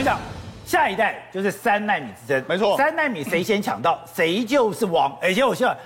我想下一代就是三纳米之争，没错，三纳米谁先抢到，谁就是王。而且我希望。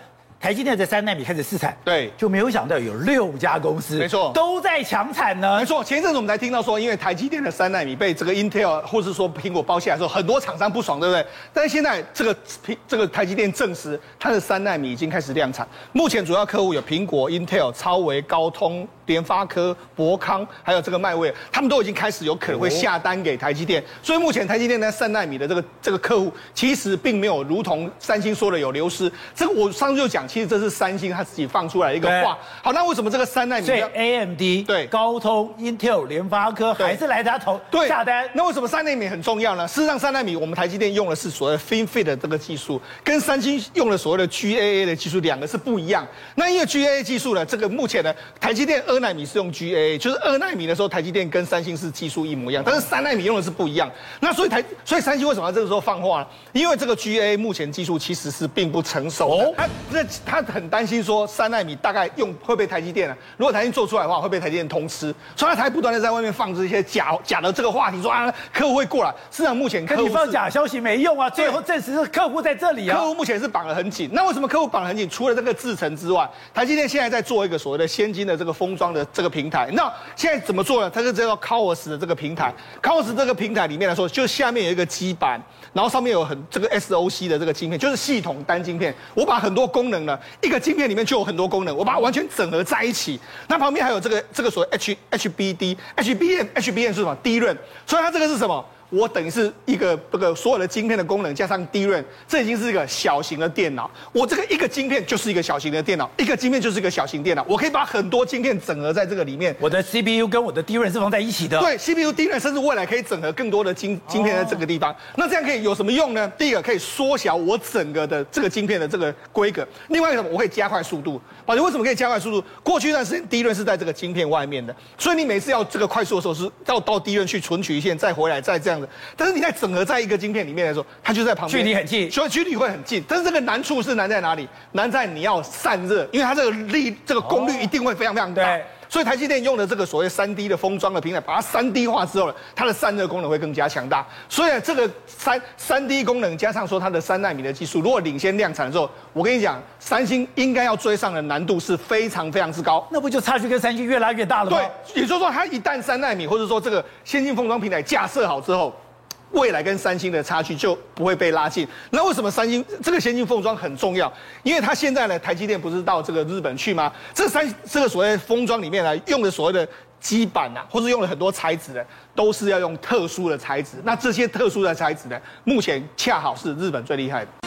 台积电在三纳米开始试产，对，就没有想到有六家公司，没错，都在抢产呢。没错，前一阵子我们才听到说，因为台积电的三纳米被这个 Intel 或是说苹果包下来之后，很多厂商不爽，对不对？但是现在这个苹这个台积电证实，它的三纳米已经开始量产。目前主要客户有苹果、Intel、超微、高通、联发科、博康，还有这个迈威，他们都已经开始有可能会下单给台积电。所以目前台积电在三纳米的这个这个客户，其实并没有如同三星说的有流失。这个我上次就讲，其实这是三星。他自己放出来一个话，好，那为什么这个三纳米？所以 AMD 对高通、Intel、联发科还是来他投对下单？那为什么三纳米很重要呢？事实上，三纳米我们台积电用的是所谓的 FinFET 的这个技术，跟三星用的所谓的 GAA 的技术两个是不一样。那因为 GAA 技术呢，这个目前呢，台积电二奈米是用 GAA，就是二纳米的时候，台积电跟三星是技术一模一样，但是三纳米用的是不一样。那所以台，所以三星为什么要这个时候放话呢？因为这个 GAA 目前技术其实是并不成熟的，他这他很担心。说三纳米大概用会被台积电啊，如果台积电做出来的话，会被台积电通吃，所以他才不断的在外面放这些假假的这个话题，说啊客户会过来。市场目前客户你放假消息没用啊，最后证实是客户在这里啊。客户目前是绑得很紧，那为什么客户绑得很紧？除了这个制程之外，台积电现在在做一个所谓的先进的这个封装的这个平台。那现在怎么做呢？它是叫做 CoWoS 的这个平台 Coos 这个平台里面来说，就下面有一个基板，然后上面有很这个 SOC 的这个晶片，就是系统单晶片。我把很多功能呢，一个晶片里面就有很多功能，我把它完全整合在一起。那旁边还有这个这个所谓 H HBD HBN HBN 是什么低润。所以它这个是什么？我等于是一个这个所有的晶片的功能加上 DRAM，这已经是一个小型的电脑。我这个一个晶片就是一个小型的电脑，一个晶片就是一个小型电脑。我可以把很多晶片整合在这个里面。我的 CPU 跟我的 DRAM 是放在一起的。对，CPU、DRAM，甚至未来可以整合更多的晶晶片在这个地方。那这样可以有什么用呢？第一个可以缩小我整个的这个晶片的这个规格。另外一个什么？我可以加快速度。宝杰为什么可以加快速度？过去一段时间 DRAM 是在这个晶片外面的，所以你每次要这个快速的时候是要到 DRAM 去存取一线，再回来再这样的。但是你在整合在一个晶片里面来说，它就在旁边，距离很近，所以距离会很近。但是这个难处是难在哪里？难在你要散热，因为它这个力、这个功率一定会非常非常大。对。所以台积电用的这个所谓三 D 的封装的平台，把它三 D 化之后呢，它的散热功能会更加强大。所以这个三三 D 功能加上说它的三纳米的技术，如果领先量产的时候，我跟你讲，三星应该要追上的难度是非常非常之高。那不就差距跟三星越拉越大了吗？对，也就是说，它一旦三纳米或者说这个先进封装平台架设好之后。未来跟三星的差距就不会被拉近。那为什么三星这个先进封装很重要？因为它现在呢，台积电不是到这个日本去吗？这三这个所谓封装里面呢，用的所谓的基板啊，或是用了很多材质的，都是要用特殊的材质。那这些特殊的材质呢，目前恰好是日本最厉害的。